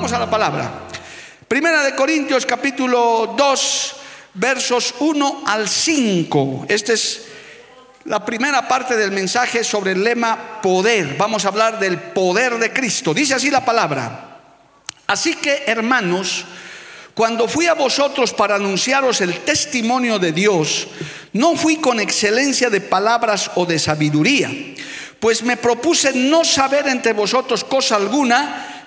Vamos a la palabra. Primera de Corintios capítulo 2, versos 1 al 5. Esta es la primera parte del mensaje sobre el lema poder. Vamos a hablar del poder de Cristo. Dice así la palabra. Así que, hermanos, cuando fui a vosotros para anunciaros el testimonio de Dios, no fui con excelencia de palabras o de sabiduría, pues me propuse no saber entre vosotros cosa alguna,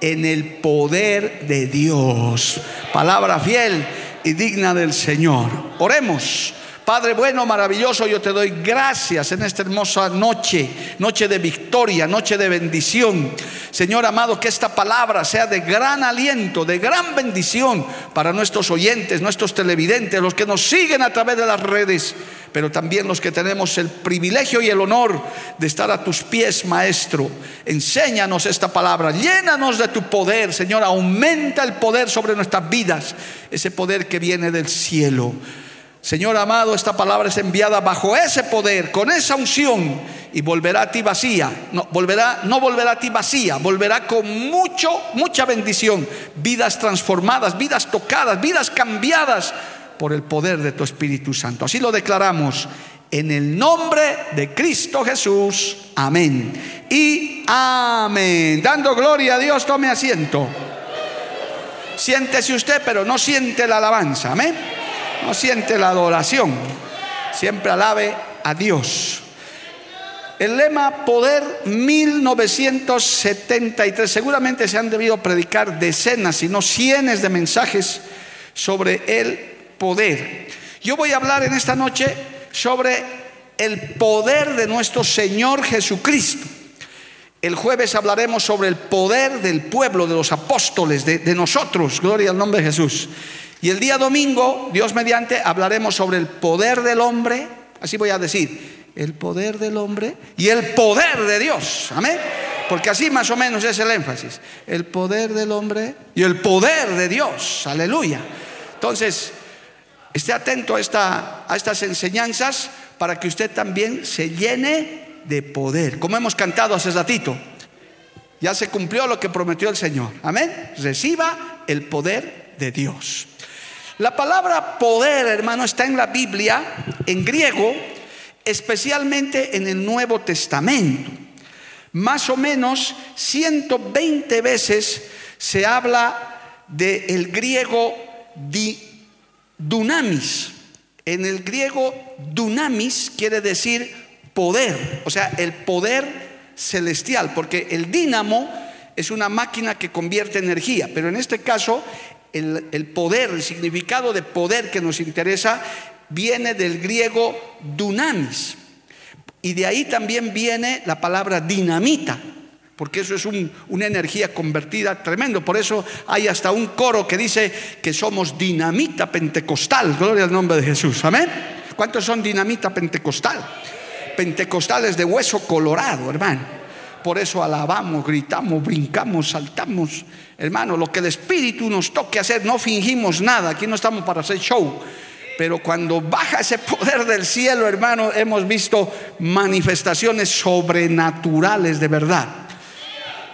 en el poder de Dios. Palabra fiel y digna del Señor. Oremos. Padre bueno, maravilloso, yo te doy gracias en esta hermosa noche, noche de victoria, noche de bendición. Señor amado, que esta palabra sea de gran aliento, de gran bendición para nuestros oyentes, nuestros televidentes, los que nos siguen a través de las redes, pero también los que tenemos el privilegio y el honor de estar a tus pies, Maestro. Enséñanos esta palabra, llénanos de tu poder, Señor, aumenta el poder sobre nuestras vidas, ese poder que viene del cielo. Señor amado, esta palabra es enviada bajo ese poder, con esa unción, y volverá a ti vacía. No volverá, no volverá a ti vacía, volverá con mucho, mucha bendición. Vidas transformadas, vidas tocadas, vidas cambiadas por el poder de tu Espíritu Santo. Así lo declaramos en el nombre de Cristo Jesús. Amén. Y amén. Dando gloria a Dios, tome asiento. Siéntese usted, pero no siente la alabanza. Amén no siente la adoración, siempre alabe a Dios. El lema Poder 1973, seguramente se han debido predicar decenas, si no cientos de mensajes sobre el poder. Yo voy a hablar en esta noche sobre el poder de nuestro Señor Jesucristo. El jueves hablaremos sobre el poder del pueblo, de los apóstoles, de, de nosotros, gloria al nombre de Jesús. Y el día domingo, Dios mediante, hablaremos sobre el poder del hombre, así voy a decir, el poder del hombre y el poder de Dios. Amén. Porque así más o menos es el énfasis. El poder del hombre y el poder de Dios. Aleluya. Entonces, esté atento a, esta, a estas enseñanzas para que usted también se llene de poder. Como hemos cantado hace ratito, ya se cumplió lo que prometió el Señor. Amén. Reciba el poder de Dios. La palabra poder, hermano, está en la Biblia, en griego, especialmente en el Nuevo Testamento. Más o menos 120 veces se habla del griego dunamis. En el griego dunamis quiere decir poder, o sea, el poder celestial, porque el dínamo es una máquina que convierte energía, pero en este caso el, poder, el significado de poder que nos interesa viene del griego dunamis. Y de ahí también viene la palabra dinamita, porque eso es una energía convertida tremendo. Por eso hay hasta un coro que dice que somos dinamita pentecostal. Gloria al nombre de Jesús. Amén. ¿Cuántos son dinamita pentecostal? Pentecostales de hueso colorado, hermano. Por eso alabamos, gritamos, brincamos, saltamos. Hermano, lo que el Espíritu nos toque hacer, no fingimos nada. Aquí no estamos para hacer show. Pero cuando baja ese poder del cielo, hermano, hemos visto manifestaciones sobrenaturales de verdad.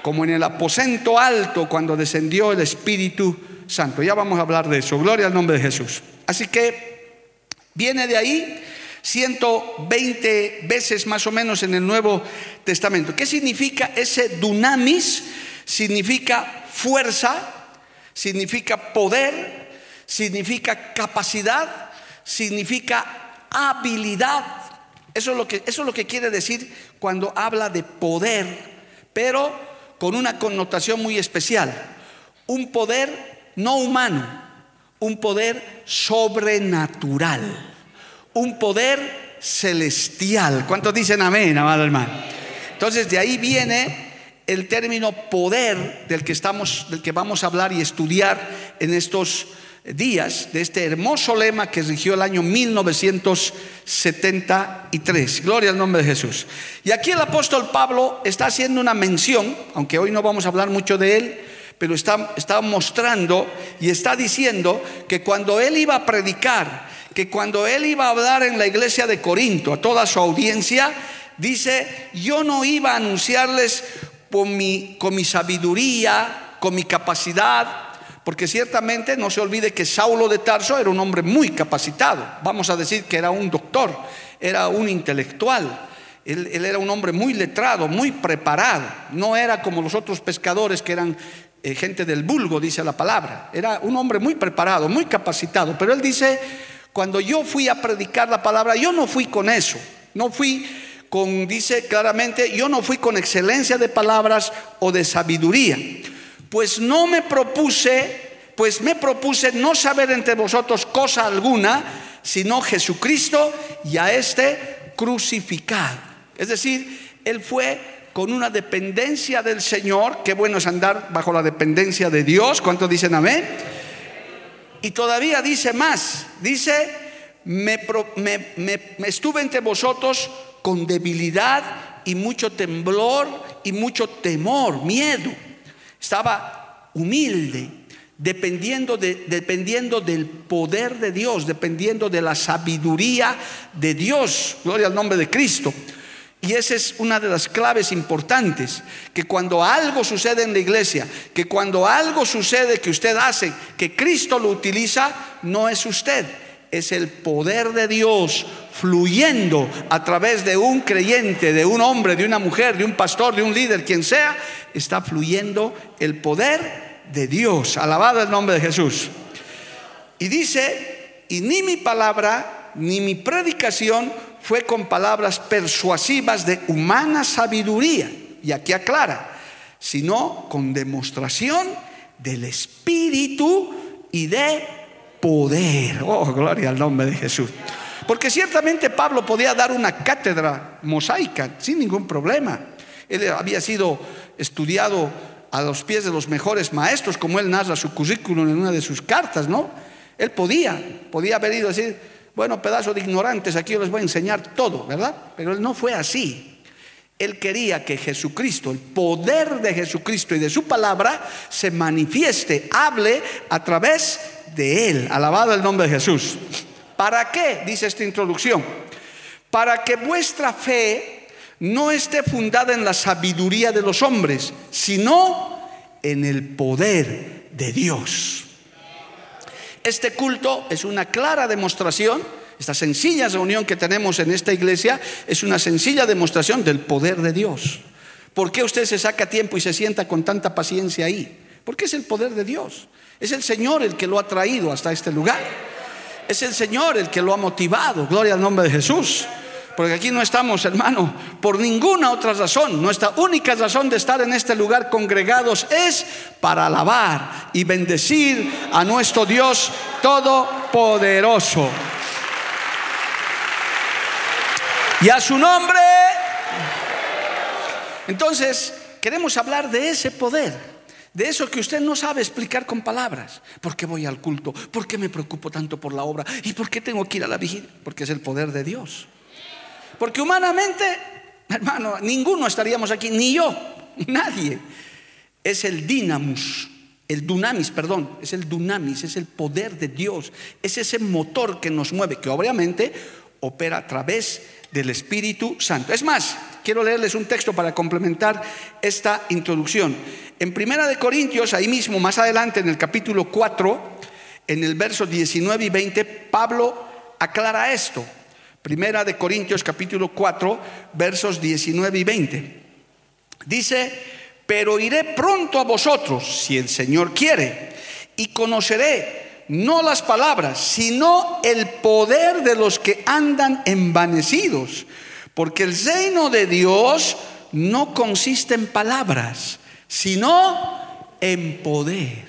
Como en el aposento alto cuando descendió el Espíritu Santo. Ya vamos a hablar de eso. Gloria al nombre de Jesús. Así que viene de ahí 120 veces más o menos en el Nuevo Testamento. ¿Qué significa ese dunamis? Significa fuerza, significa poder, significa capacidad, significa habilidad. Eso es lo que, eso es lo que quiere decir cuando habla de poder, pero con una connotación muy especial. Un poder no humano, un poder sobrenatural, un poder celestial. ¿Cuántos dicen amén, amado hermano? Entonces de ahí viene el término poder del que estamos del que vamos a hablar y estudiar en estos días de este hermoso lema que rigió el año 1973. Gloria al nombre de Jesús. Y aquí el apóstol Pablo está haciendo una mención, aunque hoy no vamos a hablar mucho de él, pero está, está mostrando y está diciendo que cuando él iba a predicar, que cuando él iba a hablar en la iglesia de Corinto, a toda su audiencia, dice, yo no iba a anunciarles con mi, sabiduría, con mi capacidad, porque ciertamente no se olvide que Saulo de Tarso era un hombre muy capacitado. Vamos a decir que era un doctor, era un intelectual. Él, era un hombre muy letrado, muy preparado. No era como los otros pescadores que eran eh, gente del vulgo, dice la palabra. Era un hombre muy preparado, muy capacitado. Pero él dice, cuando yo fui a predicar la palabra, yo no fui con eso. No fui dice claramente, yo no fui con excelencia de palabras o de sabiduría pues no me propuse, pues me propuse no saber entre vosotros cosa alguna, sino Jesucristo y a este crucificado. Es decir, él fue con una dependencia del Señor, qué bueno es andar bajo la dependencia de Dios, ¿cuántos dicen amén? Y todavía dice más, dice, me, me estuve entre vosotros con debilidad y mucho temblor y mucho temor, miedo estaba humilde, dependiendo, de, dependiendo del poder de Dios, dependiendo de la sabiduría de Dios. Gloria al nombre de Cristo. Y esa es una de las claves importantes, que cuando algo sucede en la iglesia, que cuando algo sucede que usted hace, que Cristo lo utiliza, no es usted, es el poder de Dios fluyendo a través de un creyente, de un hombre, de una mujer, de un pastor, de un líder, quien sea, está fluyendo el poder de Dios. Alabado el nombre de Jesús. Y dice, y ni mi palabra, ni mi predicación fue con palabras persuasivas de humana sabiduría. Y aquí aclara, sino con demostración del Espíritu y de poder. Oh, gloria al nombre de Jesús. Porque ciertamente Pablo podía dar una cátedra mosaica sin ningún problema. Él había sido estudiado a los pies de los mejores maestros, como él narra su currículum en una de sus cartas, ¿no? Él podía, podía haber ido a decir, bueno, pedazo de ignorantes, aquí yo les voy a enseñar todo, ¿verdad? Pero él no fue así. Él quería que Jesucristo, el poder de Jesucristo y de su palabra, se manifieste, hable a través de él. Alabado el nombre de Jesús. ¿Para qué? Dice esta introducción. Para que vuestra fe no esté fundada en la sabiduría de los hombres, sino en el poder de Dios. Este culto es una clara demostración, esta sencilla reunión que tenemos en esta iglesia es una sencilla demostración del poder de Dios. ¿Por qué usted se saca tiempo y se sienta con tanta paciencia ahí? Porque es el poder de Dios. Es el Señor el que lo ha traído hasta este lugar. Es el Señor el que lo ha motivado. Gloria al nombre de Jesús. Porque aquí no estamos, hermano, por ninguna otra razón. Nuestra única razón de estar en este lugar congregados es para alabar y bendecir a nuestro Dios Todopoderoso. Y a su nombre. Entonces, queremos hablar de ese poder de eso que usted no sabe explicar con palabras. ¿Por qué voy al culto? ¿Por qué me preocupo tanto por la obra? ¿Y por qué tengo que ir a la vigilia? Porque es el poder de Dios. Porque humanamente, hermano, ninguno estaríamos aquí, ni yo, nadie. Es el dinamus, el dunamis, perdón, es el dunamis, es el poder de Dios. Es ese motor que nos mueve, que obviamente opera a través del Espíritu Santo. Es más, quiero leerles un texto para complementar esta introducción. En Primera de Corintios, ahí mismo, más adelante, en el capítulo 4, en el verso 19 y 20, Pablo aclara esto. Primera de Corintios capítulo 4, versos 19 y 20. Dice, pero iré pronto a vosotros, si el Señor quiere, y conoceré no las palabras, sino el poder de los que andan envanecidos, porque el reino de Dios no consiste en palabras, sino en poder.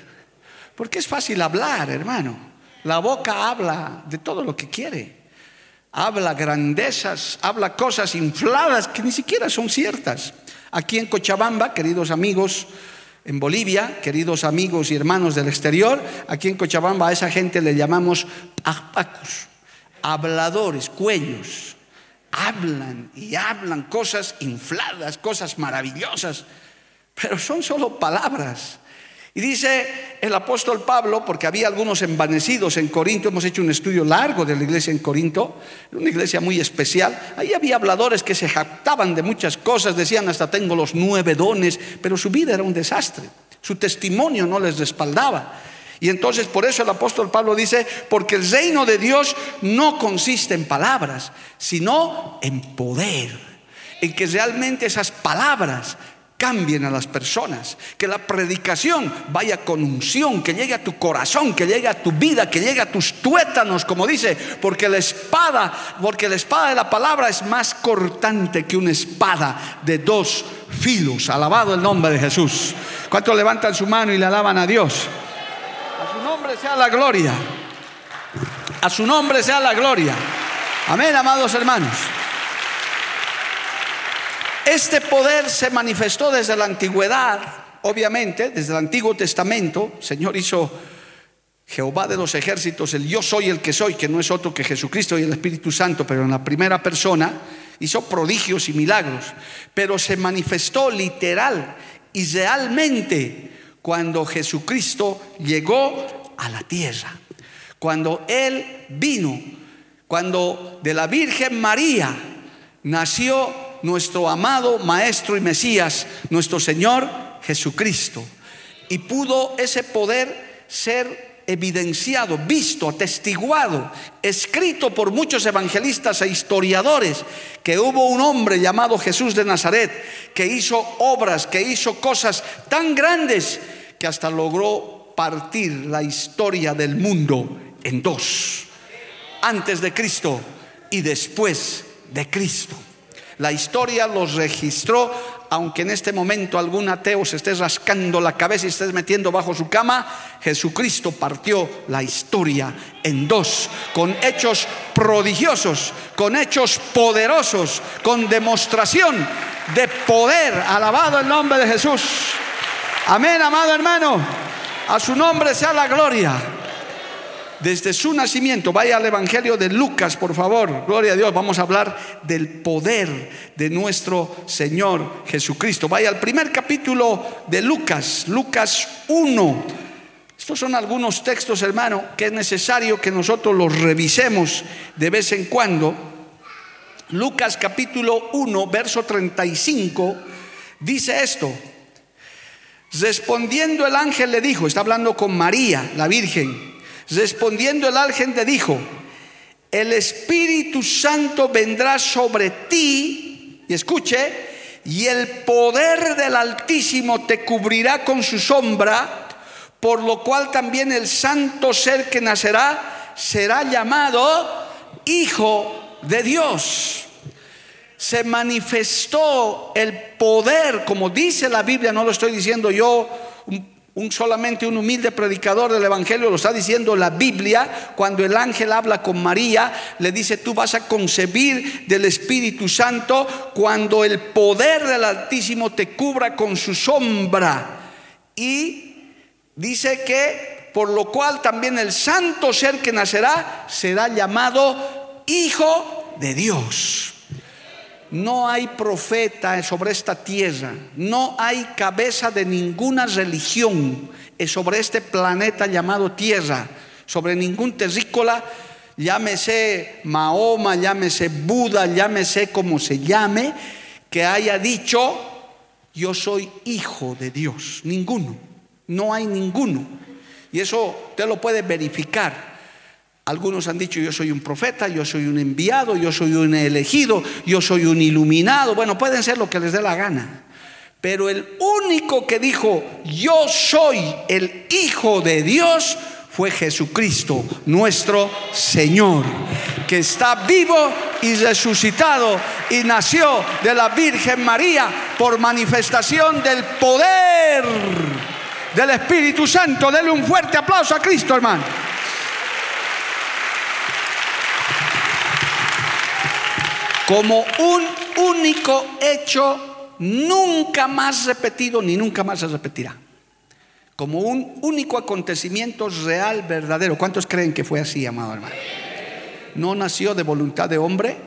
Porque es fácil hablar, hermano. La boca habla de todo lo que quiere. Habla grandezas, habla cosas infladas que ni siquiera son ciertas. Aquí en Cochabamba, queridos amigos, en Bolivia, queridos amigos y hermanos del exterior, aquí en Cochabamba a esa gente le llamamos apacos, habladores, cuellos. Hablan y hablan cosas infladas, cosas maravillosas, pero son solo palabras. Y dice el apóstol Pablo, porque había algunos envanecidos en Corinto, hemos hecho un estudio largo de la iglesia en Corinto, una iglesia muy especial, ahí había habladores que se jactaban de muchas cosas, decían hasta tengo los nueve dones, pero su vida era un desastre, su testimonio no les respaldaba. Y entonces por eso el apóstol Pablo dice, porque el reino de Dios no consiste en palabras, sino en poder, en que realmente esas palabras cambien a las personas, que la predicación vaya con unción, que llegue a tu corazón, que llegue a tu vida, que llegue a tus tuétanos, como dice, porque la espada, porque la espada de la palabra es más cortante que una espada de dos filos. Alabado el nombre de Jesús. ¿Cuántos levantan su mano y le alaban a Dios? Nombre sea la gloria. A su nombre sea la gloria. Amén, amados hermanos. Este poder se manifestó desde la antigüedad, obviamente, desde el Antiguo Testamento. Señor hizo Jehová de los ejércitos, el yo soy el que soy, que no es otro que Jesucristo y el Espíritu Santo, pero en la primera persona, hizo prodigios y milagros, pero se manifestó literal y realmente cuando Jesucristo llegó a la tierra, cuando Él vino, cuando de la Virgen María nació nuestro amado Maestro y Mesías, nuestro Señor Jesucristo. Y pudo ese poder ser evidenciado, visto, atestiguado, escrito por muchos evangelistas e historiadores, que hubo un hombre llamado Jesús de Nazaret, que hizo obras, que hizo cosas tan grandes, que hasta logró partir la historia del mundo en dos, antes de Cristo y después de Cristo. La historia los registró, aunque en este momento algún ateo se esté rascando la cabeza y esté metiendo bajo su cama, Jesucristo partió la historia en dos, con hechos prodigiosos, con hechos poderosos, con demostración de poder. Alabado el nombre de Jesús. Amén, amado hermano. A su nombre sea la gloria desde su nacimiento. Vaya al Evangelio de Lucas, por favor. Gloria a Dios. Vamos a hablar del poder de nuestro Señor Jesucristo. Vaya al primer capítulo de Lucas, Lucas 1. Estos son algunos textos, hermano, que es necesario que nosotros los revisemos de vez en cuando. Lucas capítulo 1, verso 35, dice esto. Respondiendo el ángel le dijo, está hablando con María, la Virgen, Respondiendo el ángel le dijo, el Espíritu Santo vendrá sobre ti, y escuche, y el poder del Altísimo te cubrirá con su sombra, por lo cual también el santo ser que nacerá será llamado Hijo de Dios. Se manifestó el poder, como dice la Biblia, no lo estoy diciendo yo, un solamente un humilde predicador del Evangelio, lo está diciendo la Biblia, cuando el ángel habla con María, le dice, tú vas a concebir del Espíritu Santo cuando el poder del Altísimo te cubra con su sombra. Y dice que, por lo cual también el santo ser que nacerá será llamado Hijo de Dios. No hay profeta sobre esta tierra, no hay cabeza de ninguna religión sobre este planeta llamado tierra, sobre ningún terrícola, llámese Mahoma, llámese Buda, llámese como se llame, que haya dicho, yo soy hijo de Dios. Ninguno, no hay ninguno. Y eso usted lo puede verificar. Algunos han dicho yo soy un profeta, yo soy un enviado, yo soy un elegido, yo soy un iluminado. Bueno, pueden ser lo que les dé la gana. Pero el único que dijo yo soy el Hijo de Dios fue Jesucristo, nuestro Señor, que está vivo y resucitado y nació de la Virgen María por manifestación del poder del Espíritu Santo. Dele un fuerte aplauso a Cristo, hermano. Como un único hecho nunca más repetido ni nunca más se repetirá. Como un único acontecimiento real, verdadero. ¿Cuántos creen que fue así, amado hermano? No nació de voluntad de hombre,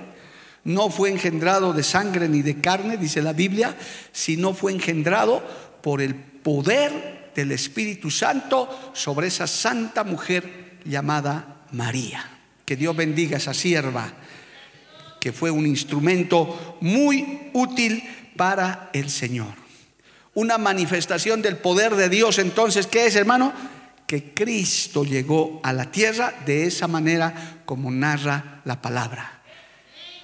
no fue engendrado de sangre ni de carne, dice la Biblia, sino fue engendrado por el poder del Espíritu Santo sobre esa santa mujer llamada María. Que Dios bendiga a esa sierva que fue un instrumento muy útil para el Señor. Una manifestación del poder de Dios entonces, ¿qué es hermano? Que Cristo llegó a la tierra de esa manera como narra la palabra.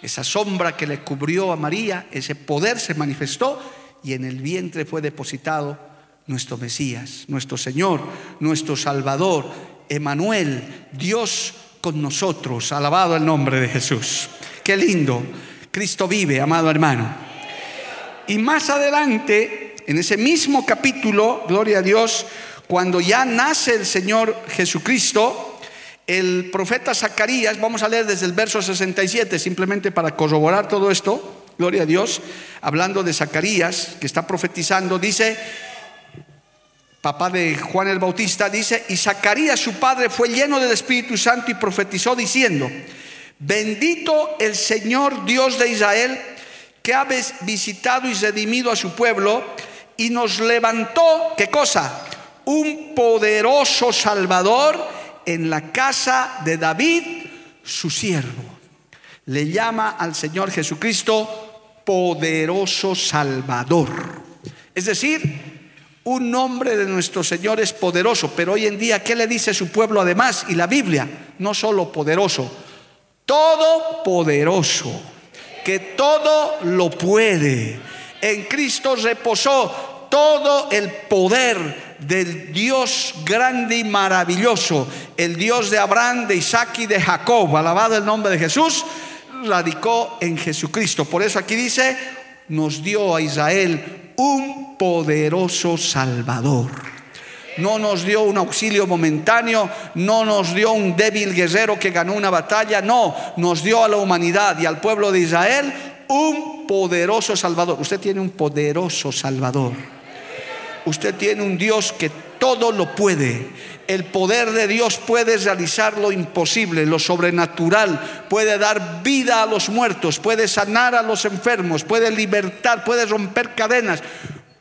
Esa sombra que le cubrió a María, ese poder se manifestó y en el vientre fue depositado nuestro Mesías, nuestro Señor, nuestro Salvador, Emanuel, Dios con nosotros. Alabado el nombre de Jesús. Qué lindo. Cristo vive, amado hermano. Y más adelante, en ese mismo capítulo, gloria a Dios, cuando ya nace el Señor Jesucristo, el profeta Zacarías, vamos a leer desde el verso 67, simplemente para corroborar todo esto, gloria a Dios, hablando de Zacarías, que está profetizando, dice, papá de Juan el Bautista, dice, y Zacarías su padre fue lleno del Espíritu Santo y profetizó diciendo, Bendito el Señor Dios de Israel, que ha visitado y redimido a su pueblo y nos levantó, ¿qué cosa? Un poderoso Salvador en la casa de David, su siervo. Le llama al Señor Jesucristo poderoso Salvador. Es decir, un nombre de nuestro Señor es poderoso, pero hoy en día, ¿qué le dice su pueblo además? Y la Biblia, no solo poderoso, todopoderoso, que todo lo puede. En Cristo reposó todo el poder del Dios grande y maravilloso, el Dios de Abraham, de Isaac y de Jacob, alabado el nombre de Jesús, radicó en Jesucristo. Por eso aquí dice, nos dio a Israel un poderoso Salvador no nos dio un auxilio momentáneo, no nos dio un débil guerrero que ganó una batalla, no, nos dio a la humanidad y al pueblo de Israel un poderoso Salvador. Usted tiene un poderoso Salvador. Usted tiene un Dios que todo lo puede. El poder de Dios puede realizar lo imposible, lo sobrenatural, puede dar vida a los muertos, puede sanar a los enfermos, puede libertar, puede romper cadenas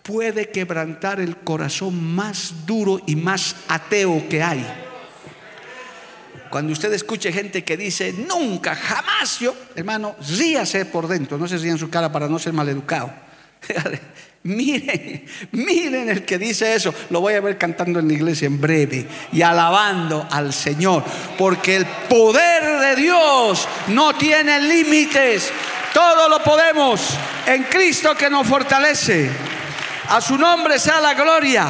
puede quebrantar el corazón más duro y más ateo que hay. Cuando usted escuche gente que dice, nunca, jamás yo, hermano, ríase por dentro, no se en su cara para no ser maleducado. miren, miren el que dice eso, lo voy a ver cantando en la iglesia en breve y alabando al Señor, porque el poder de Dios no tiene límites, todo lo podemos en Cristo que nos fortalece. A su nombre sea la gloria.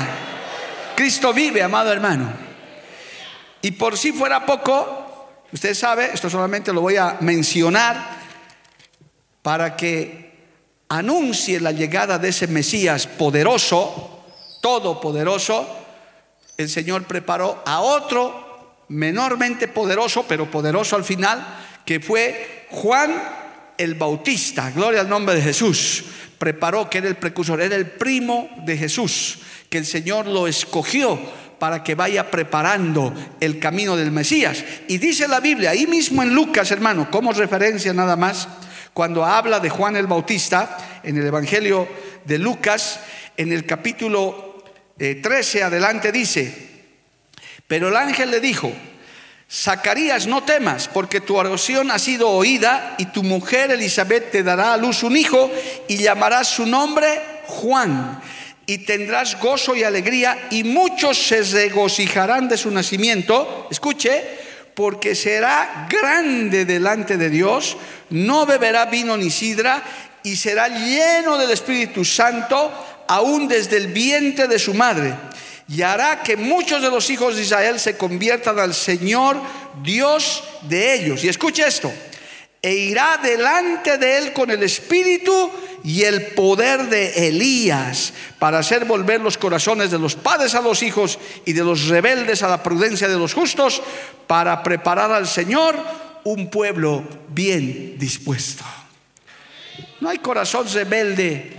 Cristo vive, amado hermano. Y por si fuera poco, usted sabe, esto solamente lo voy a mencionar para que anuncie la llegada de ese Mesías poderoso, todopoderoso, el Señor preparó a otro menormente poderoso, pero poderoso al final, que fue Juan el Bautista. Gloria al nombre de Jesús preparó, que era el precursor, era el primo de Jesús, que el Señor lo escogió para que vaya preparando el camino del Mesías. Y dice la Biblia, ahí mismo en Lucas, hermano, como referencia nada más, cuando habla de Juan el Bautista, en el Evangelio de Lucas, en el capítulo 13 eh, adelante dice, pero el ángel le dijo, Zacarías, no temas, porque tu oración ha sido oída y tu mujer Elizabeth te dará a luz un hijo y llamarás su nombre Juan. Y tendrás gozo y alegría y muchos se regocijarán de su nacimiento. Escuche, porque será grande delante de Dios, no beberá vino ni sidra, y será lleno del Espíritu Santo aún desde el vientre de su madre. Y hará que muchos de los hijos de Israel se conviertan al Señor Dios de ellos. Y escuche esto, e irá delante de él con el Espíritu y el poder de Elías para hacer volver los corazones de los padres a los hijos y de los rebeldes a la prudencia de los justos para preparar al Señor un pueblo bien dispuesto. No hay corazón rebelde,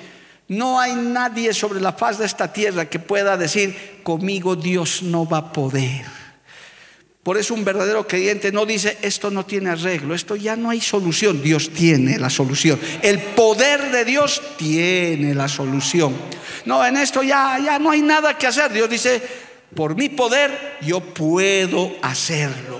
no hay nadie sobre la faz de esta tierra que pueda decir, conmigo Dios no va a poder. Por eso un verdadero creyente no dice, esto no tiene arreglo, esto ya no hay solución. Dios tiene la solución. El poder de Dios tiene la solución. No, en esto ya, ya no hay nada que hacer. Dios dice, por mi poder yo puedo hacerlo.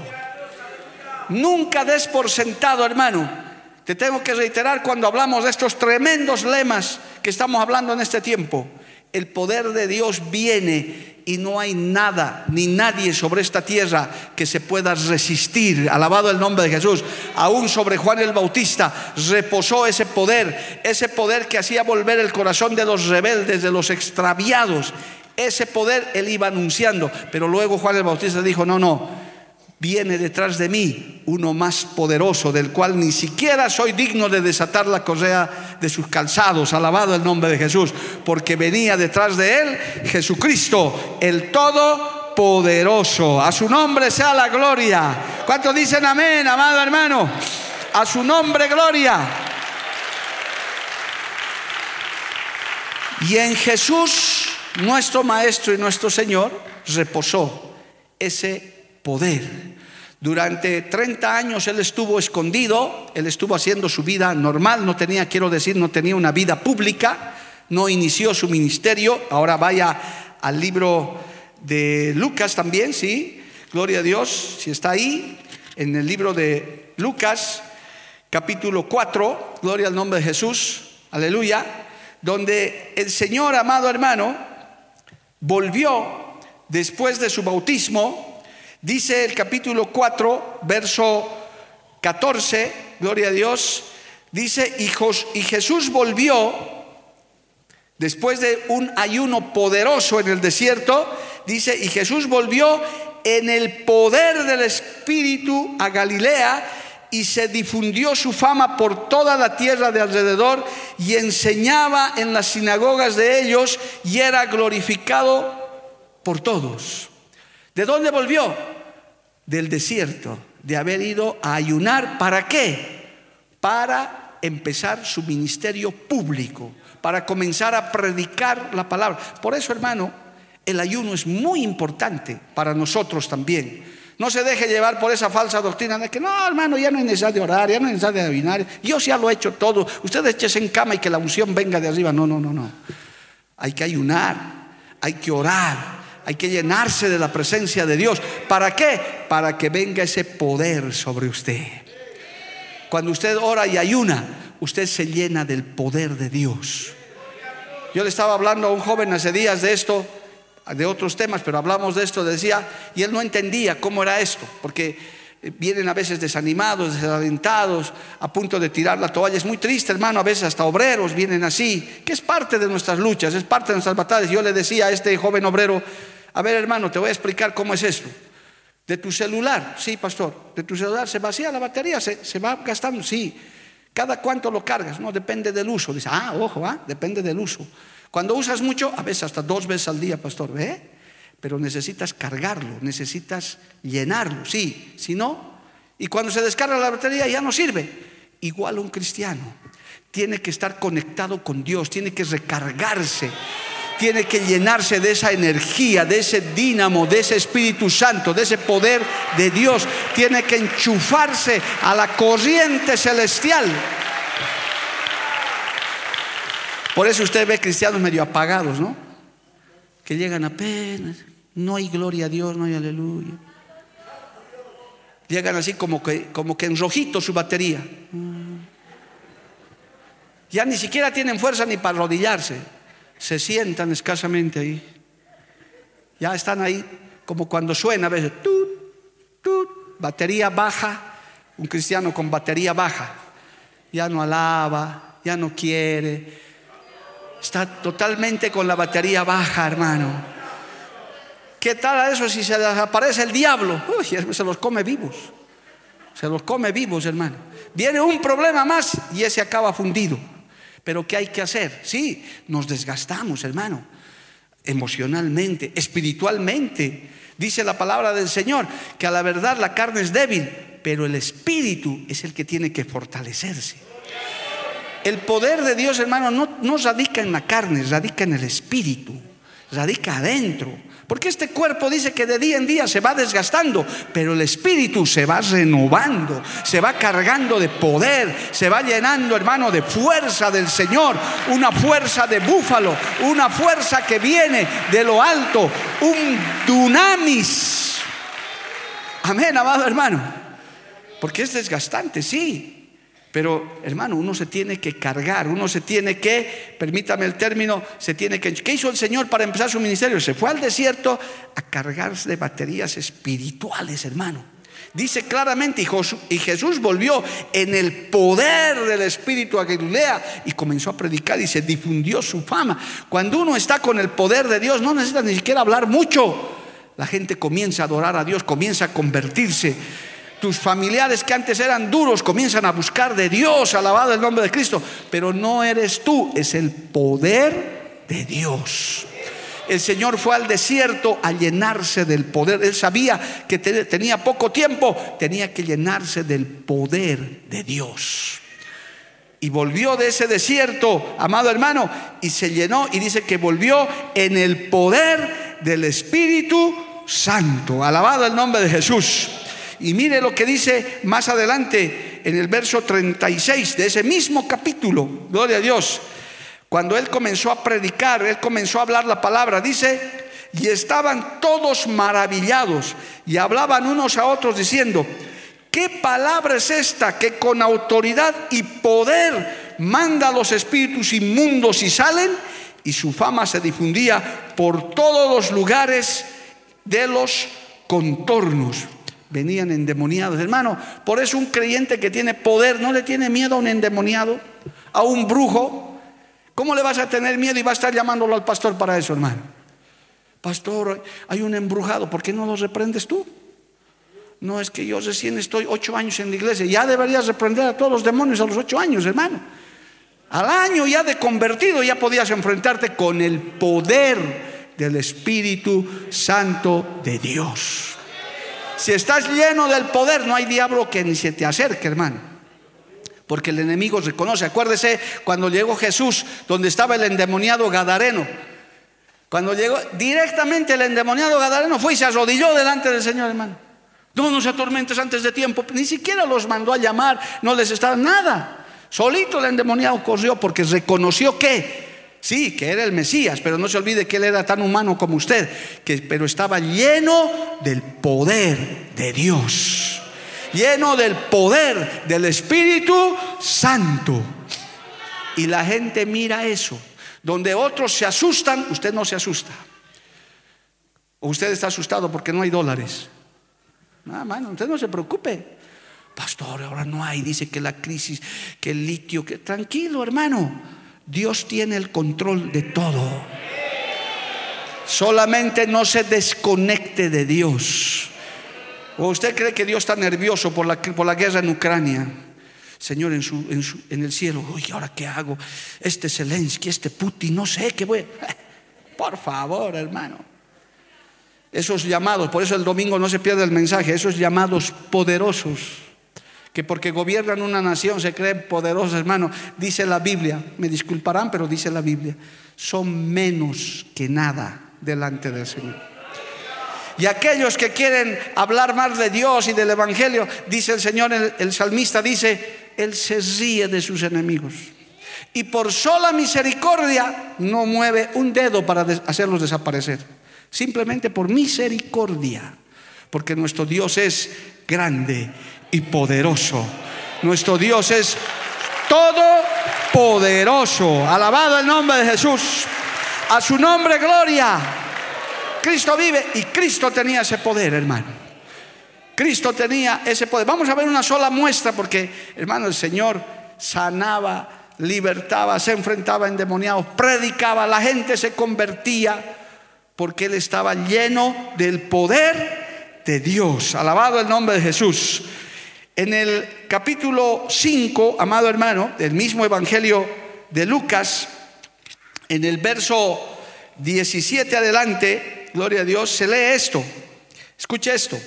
Nunca des por sentado, hermano. Te tengo que reiterar cuando hablamos de estos tremendos lemas que estamos hablando en este tiempo. El poder de Dios viene y no hay nada ni nadie sobre esta tierra que se pueda resistir. Alabado el nombre de Jesús. Aún sobre Juan el Bautista reposó ese poder, ese poder que hacía volver el corazón de los rebeldes, de los extraviados. Ese poder él iba anunciando, pero luego Juan el Bautista dijo, no, no, viene detrás de mí uno más poderoso, del cual ni siquiera soy digno de desatar la correa de sus calzados. Alabado el nombre de Jesús, porque venía detrás de él Jesucristo, el Todopoderoso. A su nombre sea la gloria. ¿Cuántos dicen amén, amado hermano? A su nombre, gloria. Y en Jesús, nuestro Maestro y nuestro Señor, reposó ese poder. Durante 30 años él estuvo escondido, él estuvo haciendo su vida normal, no tenía, quiero decir, no tenía una vida pública, no inició su ministerio. Ahora vaya al libro de Lucas también, sí, gloria a Dios, si está ahí, en el libro de Lucas, capítulo 4, gloria al nombre de Jesús, aleluya, donde el Señor, amado hermano, volvió después de su bautismo, Dice el capítulo 4, verso 14, gloria a Dios, dice, hijos, y Jesús volvió después de un ayuno poderoso en el desierto, dice, y Jesús volvió en el poder del Espíritu a Galilea y se difundió su fama por toda la tierra de alrededor y enseñaba en las sinagogas de ellos y era glorificado por todos. ¿De dónde volvió? del desierto, de haber ido a ayunar. ¿Para qué? Para empezar su ministerio público, para comenzar a predicar la palabra. Por eso, hermano, el ayuno es muy importante para nosotros también. No se deje llevar por esa falsa doctrina de que no, hermano, ya no necesidad de orar, ya no necesidad de ayunar. Yo ya lo he hecho todo. Ustedes echen en cama y que la unción venga de arriba. No, no, no, no. Hay que ayunar, hay que orar, hay que llenarse de la presencia de Dios. ¿Para qué? Para que venga ese poder sobre usted. Cuando usted ora y ayuna, usted se llena del poder de Dios. Yo le estaba hablando a un joven hace días de esto, de otros temas, pero hablamos de esto, decía, y él no entendía cómo era esto, porque vienen a veces desanimados, desalentados, a punto de tirar la toalla. Es muy triste, hermano, a veces hasta obreros vienen así, que es parte de nuestras luchas, es parte de nuestras batallas. Yo le decía a este joven obrero, a ver, hermano, te voy a explicar cómo es esto. De tu celular, sí, pastor, de tu celular se vacía la batería, se, va gastando, sí. ¿Cada cuánto lo cargas? No, depende del uso. Dice, ah, ojo, ah, depende del uso. Cuando usas mucho, a veces hasta dos veces al día, pastor, ¿ve? Pero necesitas cargarlo, necesitas llenarlo, sí, si no, y cuando se descarga la batería ya no sirve. Igual un cristiano tiene que estar conectado con Dios, tiene que recargarse tiene que llenarse de esa energía, de ese dínamo, de ese Espíritu Santo, de ese poder de Dios. Tiene que enchufarse a la corriente celestial. Por eso usted ve cristianos medio apagados, ¿no? Que llegan apenas, no hay gloria a Dios, no hay aleluya. Llegan así como que, como que en rojito su batería. Ya ni siquiera tienen fuerza ni para arrodillarse se sientan escasamente ahí. Ya están ahí como cuando suena a veces, tut, tut, batería baja, un cristiano con batería baja, ya no alaba, ya no quiere, está totalmente con la batería baja, hermano. ¿Qué tal a eso si se desaparece el diablo? Uy, se los come vivos. Se los come vivos, hermano. Viene un problema más y ese acaba fundido. Pero ¿qué hay que hacer? Sí, nos desgastamos, hermano. Emocionalmente, espiritualmente. Dice la palabra del Señor que a la verdad la carne es débil, pero el espíritu es el que tiene que fortalecerse. El poder de Dios, hermano, no, no radica en la carne, radica en el espíritu, radica adentro. Porque este cuerpo dice que de día en día se va desgastando, pero el espíritu se va renovando, se va cargando de poder, se va llenando, hermano, de fuerza del Señor, una fuerza de búfalo, una fuerza que viene de lo alto, un dunamis. Amén, amado hermano. Porque es desgastante, sí, pero, hermano, uno se tiene que cargar, uno se tiene que, permítame el término, se tiene que... ¿Qué hizo el Señor para empezar su ministerio? Se fue al desierto a cargarse de baterías espirituales, hermano. Dice claramente, y Jesús volvió en el poder del Espíritu a Galilea y comenzó a predicar y se difundió su fama. Cuando uno está con el poder de Dios, no necesita ni siquiera hablar mucho. La gente comienza a adorar a Dios, comienza a convertirse tus familiares que antes eran duros comienzan a buscar de Dios, alabado el nombre de Cristo, pero no eres tú, es el poder de Dios. El Señor fue al desierto a llenarse del poder. Él sabía que tenía poco tiempo, tenía que llenarse del poder de Dios. Y volvió de ese desierto, amado hermano, y se llenó y dice que volvió en el poder del Espíritu Santo. Alabado el nombre de Jesús. Y mire lo que dice más adelante en el verso 36 de ese mismo capítulo, gloria a Dios. Cuando él comenzó a predicar, él comenzó a hablar la palabra, dice, y estaban todos maravillados y hablaban unos a otros diciendo, ¿qué palabra es esta que con autoridad y poder manda a los espíritus inmundos y salen? Y su fama se difundía por todos los lugares de los contornos venían endemoniados. Hermano, por eso un creyente que tiene poder no le tiene miedo a un endemoniado, a un brujo. ¿Cómo le vas a tener miedo y va a estar llamándolo al pastor para eso, hermano? Pastor, hay un embrujado, ¿por qué no lo reprendes tú? No es que yo recién estoy ocho años en la iglesia, ya deberías reprender a todos los demonios a los ocho años, hermano. Al año ya de convertido ya podías enfrentarte con el poder del Espíritu Santo de Dios. Si estás lleno del poder, no hay diablo que ni se te acerque, hermano. Porque el enemigo reconoce. Acuérdese cuando llegó Jesús, donde estaba el endemoniado Gadareno. Cuando llegó directamente el endemoniado Gadareno fue y se arrodilló delante del Señor, hermano. No nos atormentes antes de tiempo. Ni siquiera los mandó a llamar, no les estaba nada. Solito el endemoniado corrió porque reconoció que Sí, que era el Mesías, pero no se olvide que él era tan humano como usted, que, pero estaba lleno del poder de Dios, lleno del poder del Espíritu Santo. Y la gente mira eso. Donde otros se asustan, usted no se asusta. O usted está asustado porque no hay dólares. No, usted no se preocupe. Pastor, ahora no hay. Dice que la crisis, que el litio, que tranquilo, hermano. Dios tiene el control de todo. Solamente no se desconecte de Dios. ¿O usted cree que Dios está nervioso por la, por la guerra en Ucrania? Señor, en, su, en, el cielo, uy, ¿ahora qué hago? Este Zelensky, este Putin, no sé qué voy. Por favor, hermano. Esos llamados, por eso el domingo no se pierde el mensaje, esos llamados poderosos que porque gobiernan una nación se creen poderosos, hermano. Dice la Biblia, me disculparán, pero dice la Biblia, son menos que nada delante del Señor. Y aquellos que quieren hablar más de Dios y del Evangelio, dice el Señor, el, salmista dice, Él se ríe de sus enemigos. Y por sola misericordia no mueve un dedo para hacerlos desaparecer. Simplemente por misericordia. Porque nuestro Dios es grande y poderoso. Nuestro Dios es todopoderoso. Alabado el nombre de Jesús. A su nombre, gloria. Cristo vive y Cristo tenía ese poder, hermano. Cristo tenía ese poder. Vamos a ver una sola muestra porque, hermano, el Señor sanaba, libertaba, se enfrentaba a endemoniados, predicaba, la gente se convertía porque Él estaba lleno del poder de Dios. Alabado el nombre de Jesús. En el capítulo 5, amado hermano, del mismo Evangelio de Lucas, en el verso 17 adelante, gloria a Dios, se lee esto. Escuche esto.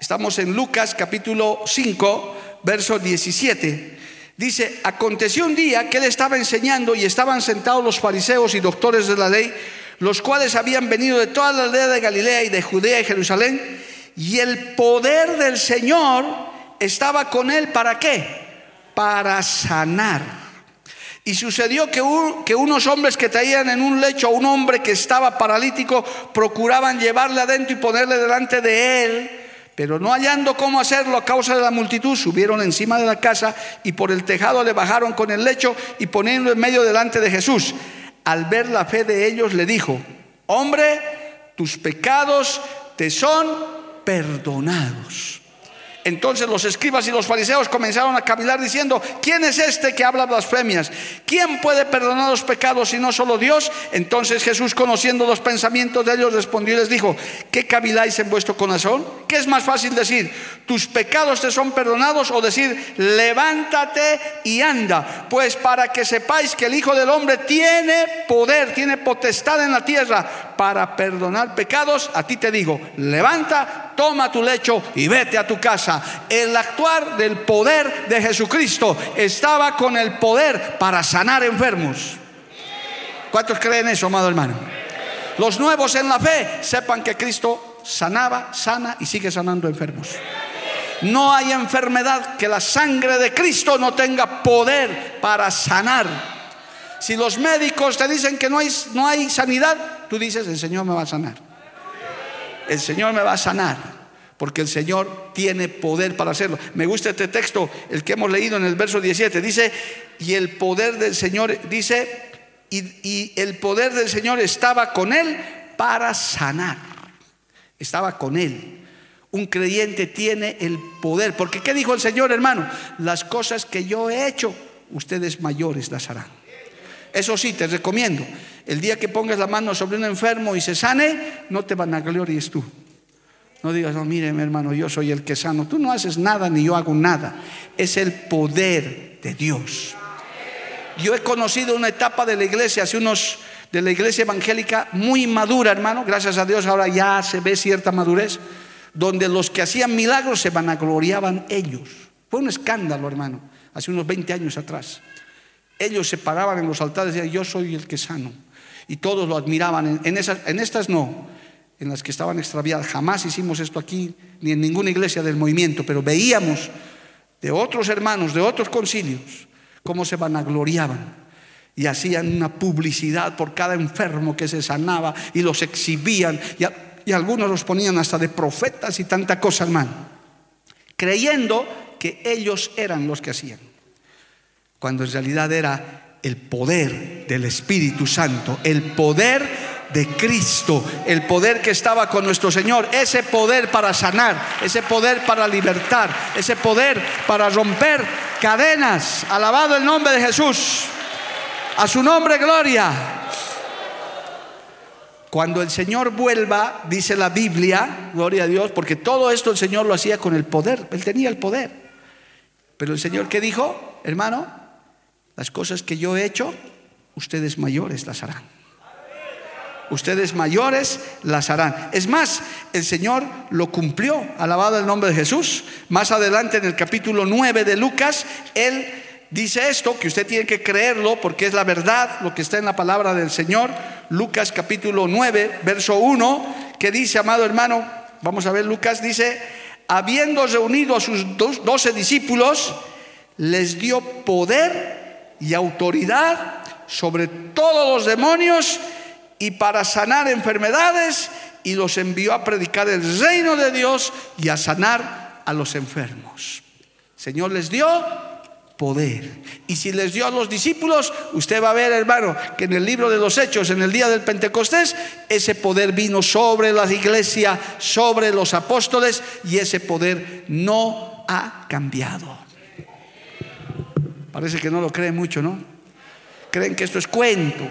Estamos en Lucas capítulo 5, verso 17. Dice, aconteció un día que él estaba enseñando y estaban sentados los fariseos y doctores de la ley, los cuales habían venido de toda la aldea de Galilea y de Judea y Jerusalén, y el poder del Señor estaba con él para qué? Para sanar. Y sucedió que, unos hombres que traían en un lecho a un hombre que estaba paralítico procuraban llevarle adentro y ponerle delante de él. Pero no hallando cómo hacerlo a causa de la multitud, subieron encima de la casa y por el tejado le bajaron con el lecho y poniendo en medio delante de Jesús. Al ver la fe de ellos le dijo, hombre, tus pecados te son perdonados. Entonces los escribas y los fariseos comenzaron a caminar diciendo, ¿quién es este que habla blasfemias? ¿Quién puede perdonar los pecados si no solo Dios? Entonces Jesús, conociendo los pensamientos de ellos, respondió y les dijo, ¿qué caviláis en vuestro corazón? ¿Qué es más fácil decir, tus pecados te son perdonados o decir, levántate y anda? Pues para que sepáis que el Hijo del Hombre tiene poder, tiene potestad en la tierra para perdonar pecados, a ti te digo, levanta, toma tu lecho y vete a tu casa el actuar del poder de Jesucristo estaba con el poder para sanar enfermos. ¿Cuántos creen eso, amado hermano? Los nuevos en la fe sepan que Cristo sanaba, sana y sigue sanando enfermos. No hay enfermedad que la sangre de Cristo no tenga poder para sanar. Si los médicos te dicen que no hay, no hay sanidad, tú dices, el Señor me va a sanar. El Señor me va a sanar porque el Señor tiene poder para hacerlo. Me gusta este texto, el que hemos leído en el verso 17. Dice, y el poder del Señor, dice, y, el poder del Señor estaba con él para sanar. Estaba con él. Un creyente tiene el poder. Porque ¿qué dijo el Señor, hermano? Las cosas que yo he hecho, ustedes mayores las harán. Eso sí, te recomiendo. El día que pongas la mano sobre un enfermo y se sane, no te van a gloriar tú. No digas, no, mire, mi hermano, yo soy el que sano. Tú no haces nada ni yo hago nada. Es el poder de Dios. Yo he conocido una etapa de la iglesia, hace unos, de la iglesia evangélica muy madura, hermano. Gracias a Dios ahora ya se ve cierta madurez, donde los que hacían milagros se vanagloriaban ellos. Fue un escándalo, hermano, hace unos 20 años atrás. Ellos se paraban en los altares y decían, yo soy el que sano. Y todos lo admiraban. En, esas, en estas no en las que estaban extraviadas. Jamás hicimos esto aquí, ni en ninguna iglesia del movimiento, pero veíamos de otros hermanos, de otros concilios, cómo se vanagloriaban y hacían una publicidad por cada enfermo que se sanaba y los exhibían y, y algunos los ponían hasta de profetas y tanta cosa, hermano, creyendo que ellos eran los que hacían, cuando en realidad era el poder del Espíritu Santo, el poder de Cristo, el poder que estaba con nuestro Señor, ese poder para sanar, ese poder para libertar, ese poder para romper cadenas. Alabado el nombre de Jesús. A su nombre, gloria. Cuando el Señor vuelva, dice la Biblia, gloria a Dios, porque todo esto el Señor lo hacía con el poder, Él tenía el poder. Pero el Señor, ¿qué dijo, hermano? Las cosas que yo he hecho, ustedes mayores las harán ustedes mayores las harán. Es más, el Señor lo cumplió, alabado el nombre de Jesús. Más adelante en el capítulo 9 de Lucas, Él dice esto, que usted tiene que creerlo porque es la verdad, lo que está en la palabra del Señor. Lucas capítulo 9, verso 1, que dice, amado hermano, vamos a ver, Lucas dice, habiendo reunido a sus doce discípulos, les dio poder y autoridad sobre todos los demonios y para sanar enfermedades y los envió a predicar el reino de Dios y a sanar a los enfermos. Señor les dio poder. Y si les dio a los discípulos, usted va a ver, hermano, que en el libro de los Hechos, en el día del Pentecostés, ese poder vino sobre la iglesia, sobre los apóstoles, y ese poder no ha cambiado. Parece que no lo creen mucho, ¿no? Creen que esto es cuento.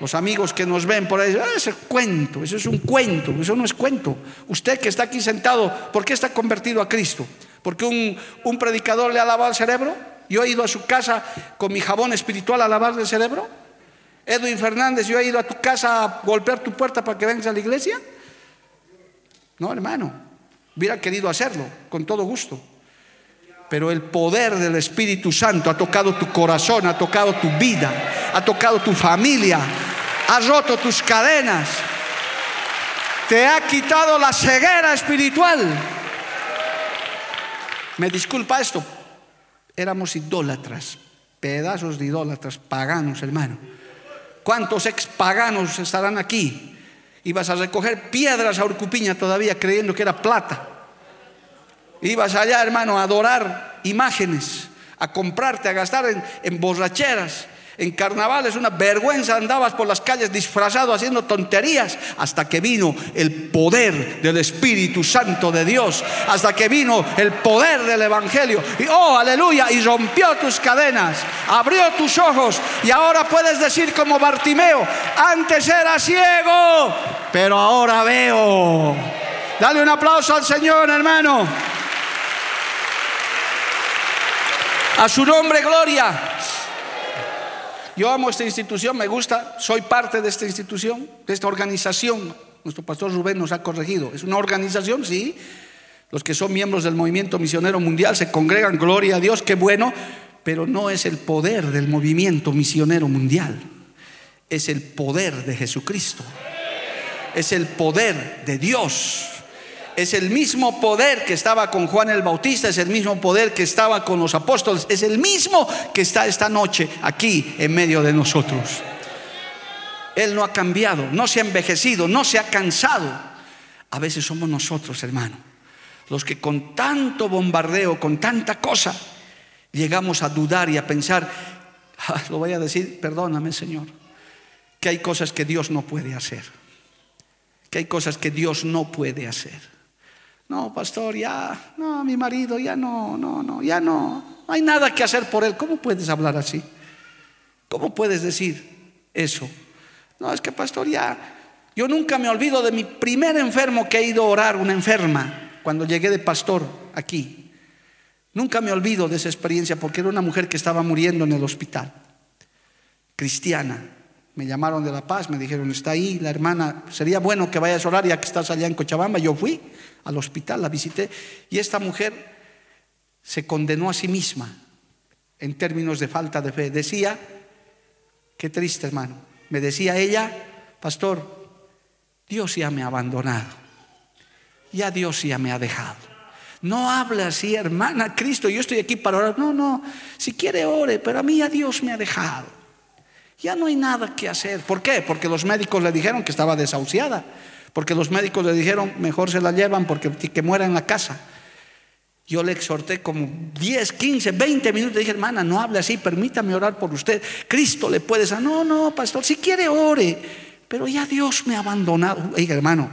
Los amigos que nos ven por ahí, ah, ese es cuento, eso es un cuento, eso no es cuento. Usted que está aquí sentado, ¿por qué está convertido a Cristo? ¿Porque un, un predicador le ha lavado el cerebro? Yo he ido a su casa con mi jabón espiritual a lavarle el cerebro. Edwin Fernández, yo he ido a tu casa a golpear tu puerta para que vengas a la iglesia. No, hermano, hubiera querido hacerlo con todo gusto. Pero el poder del Espíritu Santo ha tocado tu corazón, ha tocado tu vida, ha tocado tu familia, ha roto tus cadenas, te ha quitado la ceguera espiritual. Me disculpa esto, Éramos idólatras, pedazos de idólatras, paganos, hermano. ¿Cuántos ex paganos estarán aquí? Ibas a recoger piedras a Urcupiña todavía creyendo que era plata. Ibas allá, hermano, a adorar imágenes, a comprarte, a gastar en, en borracheras. En carnaval es una vergüenza, andabas por las calles disfrazado haciendo tonterías hasta que vino el poder del Espíritu Santo de Dios, hasta que vino el poder del Evangelio. Y oh, aleluya, y rompió tus cadenas, abrió tus ojos y ahora puedes decir como Bartimeo, antes era ciego, pero ahora veo. Dale un aplauso al Señor, hermano. A su nombre, gloria. Yo amo esta institución, me gusta, soy parte de esta institución, de esta organización. Nuestro pastor Rubén nos ha corregido. Es una organización, sí. Los que son miembros del movimiento misionero mundial se congregan, gloria a Dios, qué bueno, pero no es el poder del movimiento misionero mundial. Es el poder de Jesucristo. Es el poder de Dios es el mismo poder que estaba con Juan el Bautista, es el mismo poder que estaba con los apóstoles, es el mismo que está esta noche aquí en medio de nosotros. Él no ha cambiado, no se ha envejecido, no se ha cansado. A veces somos nosotros, hermano, los que con tanto bombardeo, con tanta cosa, llegamos a dudar y a pensar, ah, lo voy a decir, perdóname Señor, que hay cosas que Dios no puede hacer, que hay cosas que Dios no puede hacer. No, pastor, ya, no, mi marido, ya no, no, no, ya no. No hay nada que hacer por él. ¿Cómo puedes hablar así? ¿Cómo puedes decir eso? No, es que, pastor, ya, yo nunca me olvido de mi primer enfermo que he ido a orar, una enferma, cuando llegué de pastor aquí. Nunca me olvido de esa experiencia porque era una mujer que estaba muriendo en el hospital, cristiana. Me llamaron de La Paz, me dijeron, está ahí la hermana, sería bueno que vayas a orar ya que estás allá en Cochabamba. Yo fui al hospital, la visité, y esta mujer se condenó a sí misma en términos de falta de fe. Decía, qué triste hermano, me decía ella, pastor, Dios ya me ha abandonado, ya Dios ya me ha dejado. No hable así, hermana, Cristo, yo estoy aquí para orar. No, no, si quiere ore, pero a mí ya Dios me ha dejado. Ya no hay nada que hacer. ¿Por qué? Porque los médicos le dijeron que estaba desahuciada porque los médicos le dijeron, mejor se la llevan porque que muera en la casa. Yo le exhorté como 10, 15, 20 minutos. Dije, hermana, no hable así, permítame orar por usted. Cristo le puede decir, no, no, pastor, si quiere ore, pero ya Dios me ha abandonado. Oiga, hermano,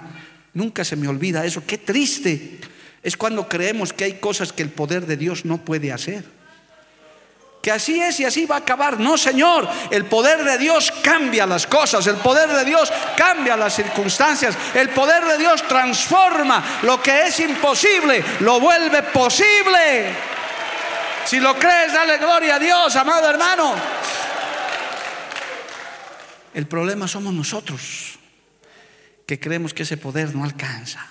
nunca se me olvida eso. Qué triste es cuando creemos que hay cosas que el poder de Dios no puede hacer que así es y así va a acabar. No, Señor, el poder de Dios cambia las cosas, el poder de Dios cambia las circunstancias, el poder de Dios transforma lo que es imposible, lo vuelve posible. Si lo crees, dale gloria a Dios, amado hermano. El problema somos nosotros, que creemos que ese poder no alcanza.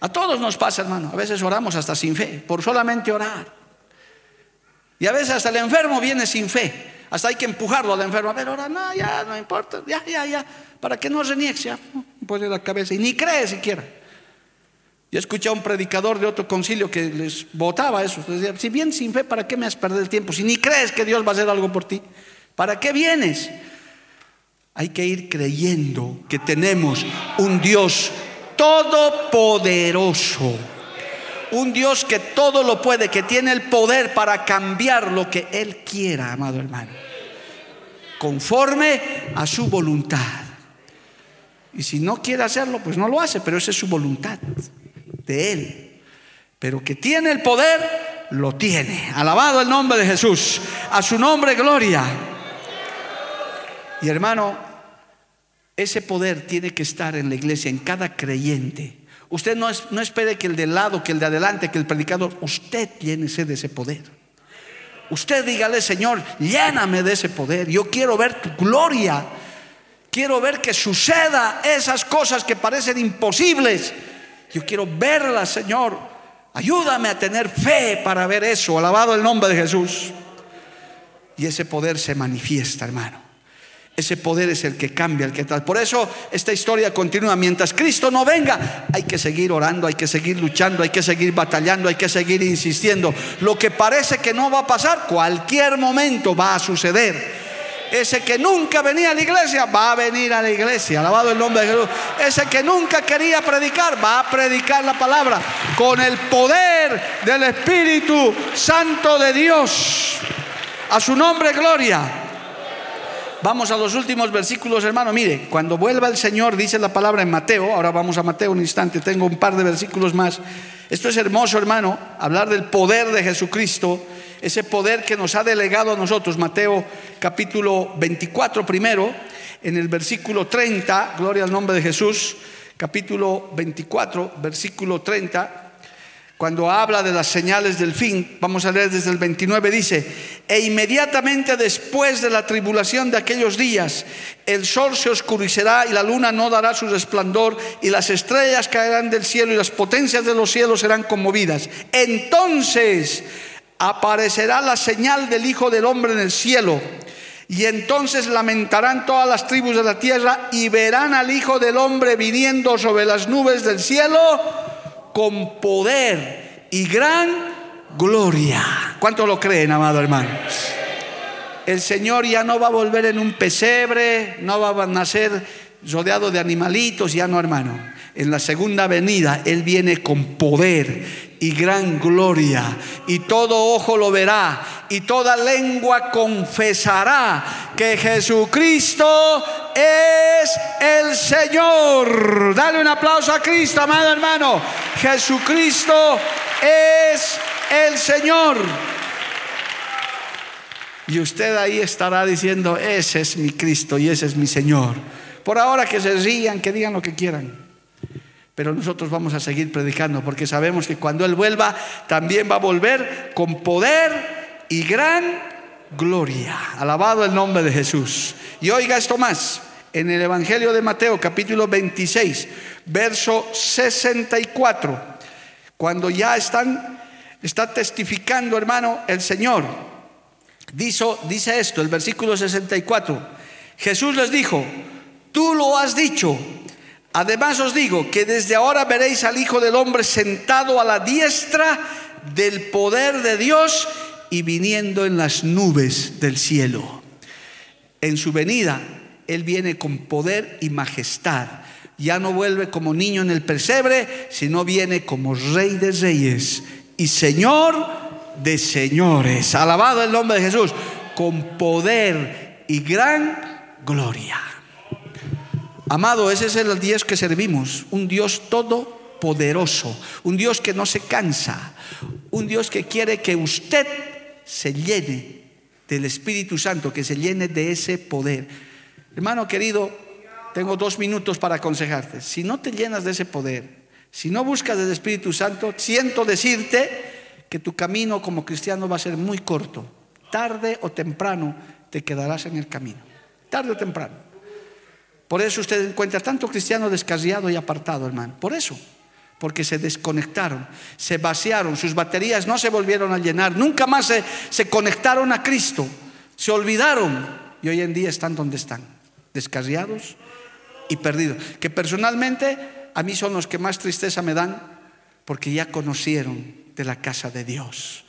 A todos nos pasa, hermano. A veces oramos hasta sin fe, por solamente orar. Y a veces hasta el enfermo viene sin fe. Hasta hay que empujarlo al enfermo. A ver, ahora no, ya, no importa. Ya, ya, ya. Para que no reniegue, ya. Pone la cabeza. Y ni cree siquiera. Yo escuché a un predicador de otro concilio que les votaba eso. decía, si vienes sin fe, ¿para qué me has perdido el tiempo? Si ni crees que Dios va a hacer algo por ti. ¿Para qué vienes? Hay que ir creyendo que tenemos un Dios todopoderoso Un Dios que todo lo puede, que tiene el poder para cambiar lo que Él quiera, amado hermano. Conforme a su voluntad. Y si no quiere hacerlo, pues no lo hace, pero esa es su voluntad de Él. Pero que tiene el poder, lo tiene. Alabado el nombre de Jesús. A su nombre, gloria. Y hermano, ese poder tiene que estar en la iglesia, en cada creyente. Usted no, no espere que el de lado, que el de adelante, que el predicador, usted llénese de ese poder. Usted dígale, Señor, lléname de ese poder. Yo quiero ver tu gloria. Quiero ver que suceda esas cosas que parecen imposibles. Yo quiero verlas, Señor. Ayúdame a tener fe para ver eso. Alabado el nombre de Jesús. Y ese poder se manifiesta, hermano. Ese poder es el que cambia, el que tal. Por eso esta historia continúa. Mientras Cristo no venga, hay que seguir orando, hay que seguir luchando, hay que seguir batallando, hay que seguir insistiendo. Lo que parece que no va a pasar, cualquier momento va a suceder. Ese que nunca venía a la iglesia va a venir a la iglesia. Alabado el nombre de Jesús. Ese que nunca quería predicar va a predicar la palabra con el poder del Espíritu Santo de Dios. A su nombre, gloria. Vamos a los últimos versículos, hermano. Mire, cuando vuelva el Señor, dice la palabra en Mateo. Ahora vamos a Mateo un instante. Tengo un par de versículos más. Esto es hermoso, hermano. Hablar del poder de Jesucristo ese poder que nos ha delegado a nosotros. Mateo capítulo 24 primero, en el versículo 30, gloria al nombre de Jesús, capítulo 24, versículo 30. Cuando habla de las señales del fin, vamos a leer desde el 29, dice, e inmediatamente después de la tribulación de aquellos días, el sol se oscurecerá y la luna no dará su resplandor y las estrellas caerán del cielo y las potencias de los cielos serán conmovidas. Entonces aparecerá la señal del Hijo del Hombre en el cielo. Y entonces lamentarán todas las tribus de la tierra y verán al Hijo del Hombre viniendo sobre las nubes del cielo con poder y gran gloria. ¿Cuánto lo creen, amado hermano? El Señor ya no va a volver en un pesebre, no va a nacer rodeado de animalitos, ya no, hermano. En la segunda venida Él viene con poder y gran gloria, y todo ojo lo verá, y toda lengua confesará que Jesucristo es el Señor. Dale un aplauso a Cristo, amado hermano. Jesucristo es el Señor. Y usted ahí estará diciendo, ese es mi Cristo y ese es mi Señor. Por ahora que se rían, que digan lo que quieran. Pero nosotros vamos a seguir predicando porque sabemos que cuando Él vuelva también va a volver con poder y gran gloria. Alabado el nombre de Jesús. Y oiga esto más. En el Evangelio de Mateo capítulo 26, verso 64, cuando ya están, está testificando hermano el Señor, dice, dice esto, el versículo 64, Jesús les dijo, tú lo has dicho Además os digo que desde ahora veréis al Hijo del Hombre sentado a la diestra del poder de Dios y viniendo en las nubes del cielo. En su venida, Él viene con poder y majestad. Ya no vuelve como niño en el pesebre, sino viene como Rey de Reyes y Señor de Señores. Alabado el nombre de Jesús, con poder y gran gloria. Amado, ese es el Dios que servimos, un Dios todopoderoso, un Dios que no se cansa, un Dios que quiere que usted se llene del Espíritu Santo, que se llene de ese poder. Hermano querido, tengo dos minutos para aconsejarte. Si no te llenas de ese poder, si no buscas del Espíritu Santo, siento decirte que tu camino como cristiano va a ser muy corto. Tarde o temprano te quedarás en el camino. Tarde o temprano. Por eso usted encuentra tanto cristiano descarriado y apartado, hermano. Por eso. Porque se desconectaron, se vaciaron, sus baterías no se volvieron a llenar, nunca más se, se conectaron a Cristo, se olvidaron y hoy en día están donde están, descarriados y perdidos. Que personalmente a mí son los que más tristeza me dan porque ya conocieron de la casa de Dios.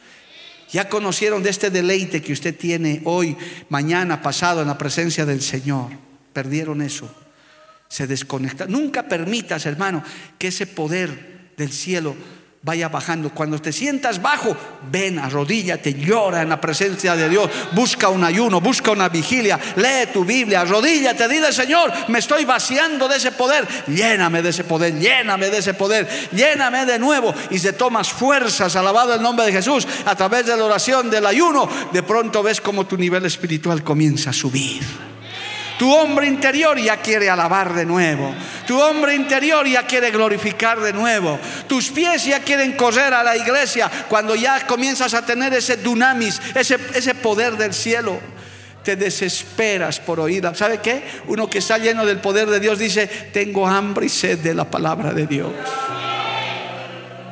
Ya conocieron de este deleite que usted tiene hoy, mañana, pasado en la presencia del Señor. Perdieron eso. Se desconectaron. Nunca permitas, hermano, que ese poder del cielo vaya bajando. Cuando te sientas bajo, ven, arrodíllate, llora en la presencia de Dios. Busca un ayuno, busca una vigilia, lee tu Biblia, arrodíllate, dile, Señor, me estoy vaciando de ese poder. Lléname de ese poder, lléname de ese poder, lléname de nuevo. Y se tomas fuerzas, alabado el nombre de Jesús, a través de la oración, del ayuno. De pronto ves como tu nivel espiritual comienza a subir. Tu hombre interior ya quiere alabar de nuevo. Tu hombre interior ya quiere glorificar de nuevo. Tus pies ya quieren correr a la iglesia cuando ya comienzas a tener ese dunamis, ese, ese poder del cielo te desesperas por oírla. ¿Sabe qué? Uno que está lleno del poder de Dios dice, tengo hambre y sed de la palabra de Dios.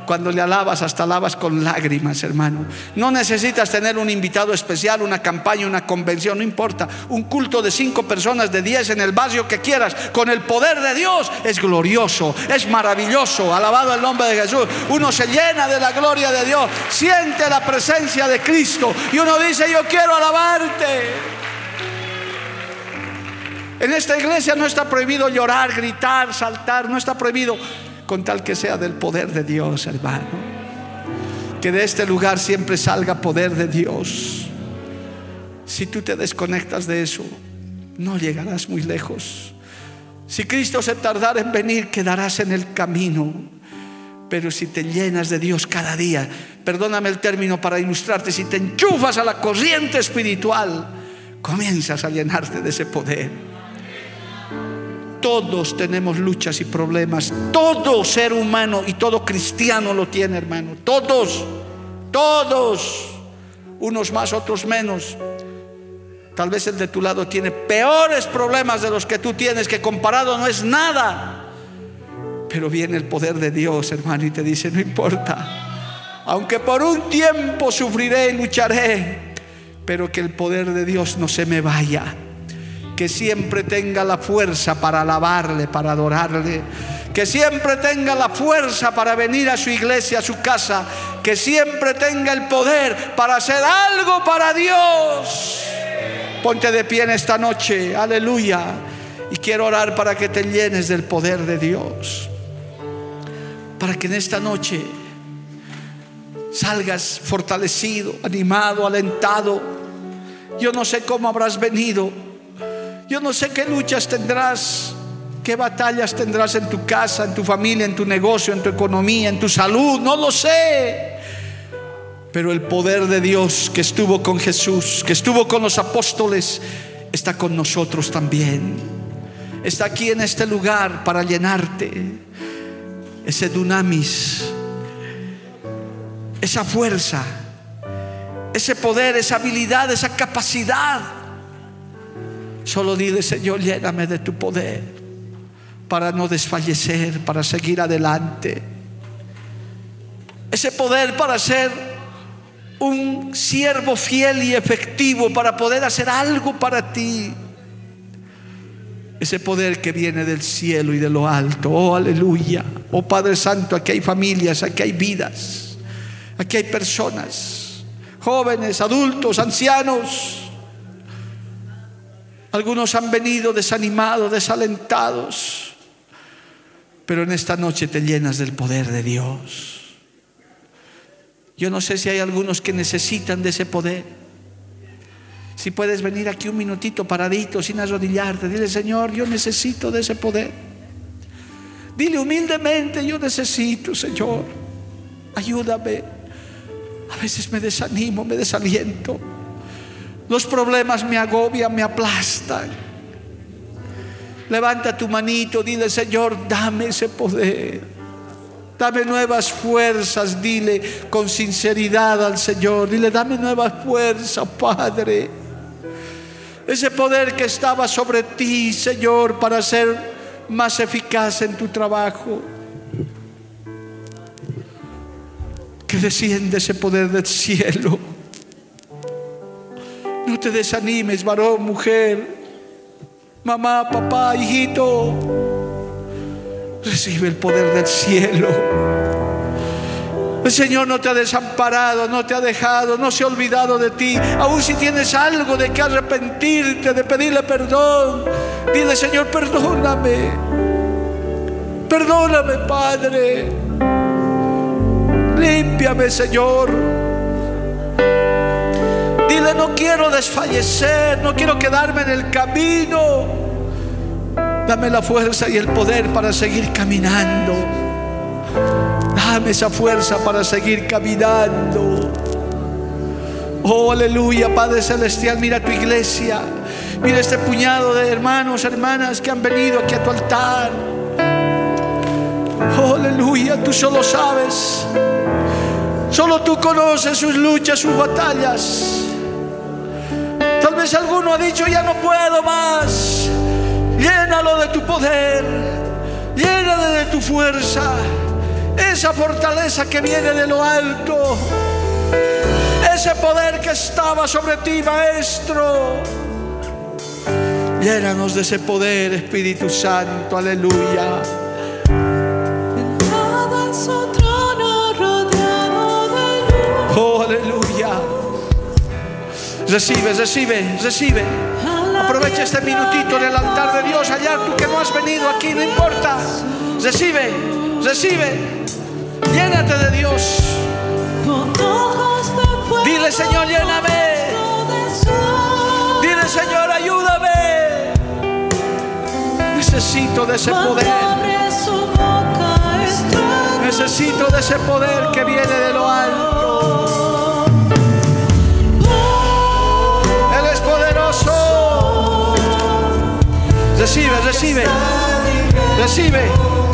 Cuando le alabas, hasta alabas con lágrimas, hermano. No necesitas tener un invitado especial, una campaña, una convención, no importa. Un culto de cinco personas, de diez en el barrio que quieras, con el poder de Dios, es glorioso, es maravilloso. Alabado el nombre de Jesús. Uno se llena de la gloria de Dios, siente la presencia de Cristo y uno dice, yo quiero alabarte. En esta iglesia no está prohibido llorar, gritar, saltar, no está prohibido con tal que sea del poder de Dios, hermano. Que de este lugar siempre salga poder de Dios. Si tú te desconectas de eso, no llegarás muy lejos. Si Cristo se tardara en venir, quedarás en el camino. Pero si te llenas de Dios cada día, perdóname el término para ilustrarte, si te enchufas a la corriente espiritual, comienzas a llenarte de ese poder. Todos tenemos luchas y problemas. Todo ser humano y todo cristiano lo tiene, hermano. Todos, todos. Unos más, otros menos. Tal vez el de tu lado tiene peores problemas de los que tú tienes, que comparado no es nada. Pero viene el poder de Dios, hermano, y te dice, no importa. Aunque por un tiempo sufriré y lucharé, pero que el poder de Dios no se me vaya que siempre tenga la fuerza para alabarle, para adorarle, que siempre tenga la fuerza para venir a su iglesia, a su casa, que siempre tenga el poder para hacer algo para Dios. Ponte de pie en esta noche, aleluya. Y quiero orar para que te llenes del poder de Dios. Para que en esta noche salgas fortalecido, animado, alentado. Yo no sé cómo habrás venido yo no sé qué luchas tendrás, qué batallas tendrás en tu casa, en tu familia, en tu negocio, en tu economía, en tu salud, no lo sé. Pero el poder de Dios que estuvo con Jesús, que estuvo con los apóstoles, está con nosotros también. Está aquí en este lugar para llenarte. Ese dunamis, esa fuerza, ese poder, esa habilidad, esa capacidad Solo dile, Señor, lléname de tu poder para no desfallecer, para seguir adelante. Ese poder para ser un siervo fiel y efectivo, para poder hacer algo para ti. Ese poder que viene del cielo y de lo alto. Oh, aleluya. Oh Padre Santo, aquí hay familias, aquí hay vidas, aquí hay personas, jóvenes, adultos, ancianos algunos han venido desanimados, desalentados, pero en esta noche te llenas del poder de Dios. Yo no sé si hay algunos que necesitan de ese poder. Si puedes venir aquí un minutito paradito, sin arrodillarte, dile, Señor, yo necesito de ese poder. Dile humildemente, yo necesito, Señor, ayúdame. A veces me desanimo, me desaliento. Los problemas me agobian, me aplastan. Levanta tu manito, dile, Señor, dame ese poder. Dame nuevas fuerzas, dile con sinceridad al Señor. Dile, dame nuevas fuerzas, Padre. Ese poder que estaba sobre ti, Señor, para ser más eficaz en tu trabajo. Que desciende ese poder del cielo no te desanimes, varón, mujer, mamá, papá, hijito. Recibe el poder del cielo. El Señor no te ha desamparado, no te ha dejado, no se ha olvidado de ti. Aún si tienes algo de que arrepentirte, de pedirle perdón, dile Señor, perdóname. Perdóname, Padre. límpiame, Señor. No quiero desfallecer, no quiero quedarme en el camino. Dame la fuerza y el poder para seguir caminando. Dame esa fuerza para seguir caminando. Oh, aleluya, Padre Celestial, mira tu iglesia. Mira este puñado de hermanos, hermanas que han venido aquí a tu altar. Oh, aleluya, tú solo sabes. Solo tú conoces sus luchas, sus batallas. Vez alguno ha dicho, ya no puedo más. Llénalo de tu poder. Llénale de tu fuerza. Esa fortaleza que viene de lo alto. Ese poder que estaba sobre ti, maestro. Llénanos de ese poder, Espíritu Santo. Aleluya. Recibe, recibe, recibe. Aprovecha este minutito en el altar de Dios. Allá tú que no has venido aquí, no importa. Recibe, recibe. Llénate de Dios. Dile, Señor, lléname. Dile, Señor, ayúdame. Necesito de ese poder. Necesito de ese poder que viene de lo alto. Recibe, recibe. Recibe.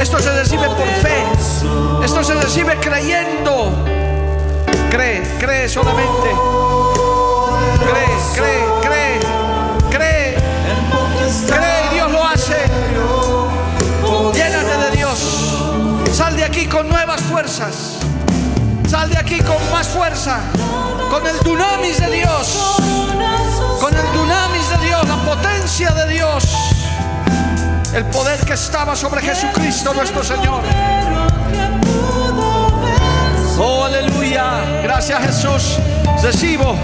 Esto se recibe por fe. Esto se recibe creyendo. Cree, cree solamente. Cree, cree, cree. Cree. Cree y Dios lo hace. Llénate de Dios. Sal de aquí con nuevas fuerzas. Sal de aquí con más fuerza. Con el dunamis de Dios. Con el dunamis de Dios. La potencia de Dios. El poder que estaba sobre Jesucristo nuestro Señor. Oh, aleluya. Gracias Jesús. Recibo,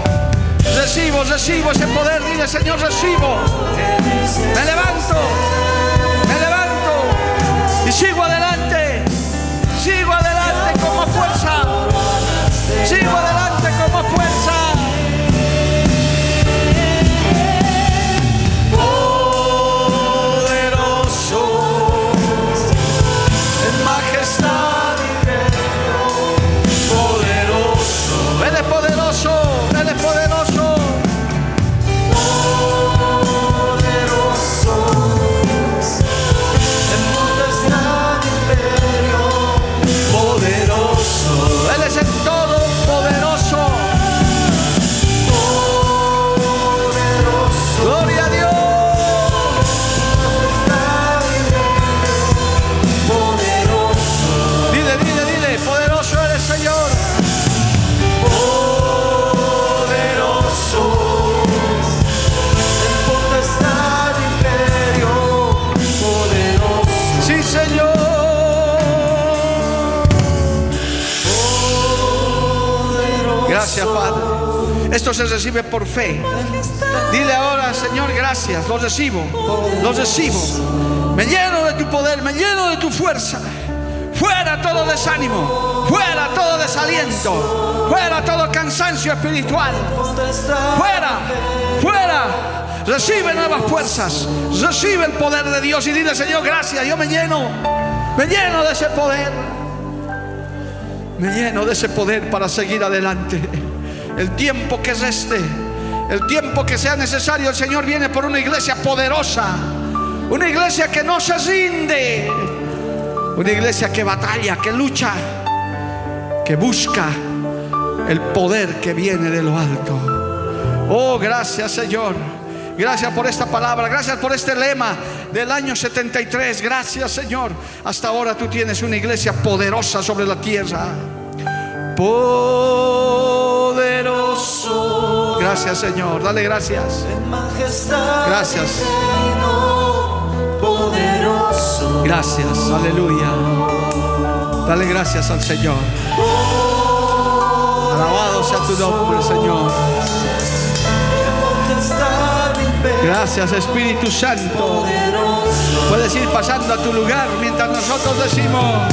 recibo, recibo ese poder. Dile, Señor, recibo. Me levanto, me levanto y sigo adelante. Sigo adelante con más fuerza. Sigo adelante con más fuerza. Se recibe por fe. Dile ahora, Señor, gracias. Lo recibo. Lo recibo. Me lleno de tu poder, me lleno de tu fuerza. Fuera todo desánimo, fuera todo desaliento, fuera todo cansancio espiritual. Fuera, fuera. Recibe nuevas fuerzas, recibe el poder de Dios y dile, Señor, gracias. Yo me lleno, me lleno de ese poder. Me lleno de ese poder para seguir adelante. El tiempo que es este, el tiempo que sea necesario, el Señor viene por una iglesia poderosa. Una iglesia que no se rinde. Una iglesia que batalla, que lucha, que busca el poder que viene de lo alto. Oh, gracias Señor. Gracias por esta palabra. Gracias por este lema del año 73. Gracias Señor. Hasta ahora tú tienes una iglesia poderosa sobre la tierra. Poderoso. Gracias Señor. Dale gracias. Gracias. Gracias. Aleluya. Dale gracias al Señor. Alabado sea tu nombre, Señor. Gracias, Espíritu Santo. Puedes ir pasando a tu lugar mientras nosotros decimos,